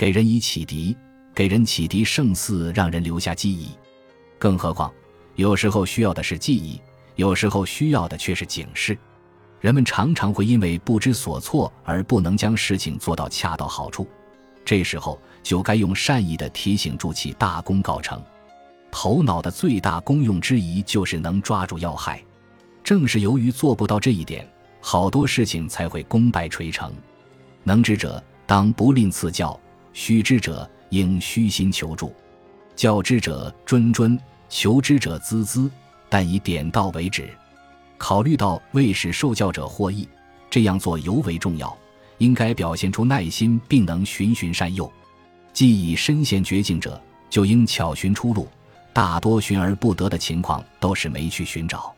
给人以启迪，给人启迪胜似让人留下记忆。更何况，有时候需要的是记忆，有时候需要的却是警示。人们常常会因为不知所措而不能将事情做到恰到好处，这时候就该用善意的提醒助其大功告成。头脑的最大功用之一就是能抓住要害，正是由于做不到这一点，好多事情才会功败垂成。能之者当不吝赐教，须知者应虚心求助，教之者谆谆，求之者孜孜，但以点到为止。考虑到为使受教者获益，这样做尤为重要。应该表现出耐心，并能循循善诱。既已身陷绝境者，就应巧寻出路。大多寻而不得的情况，都是没去寻找。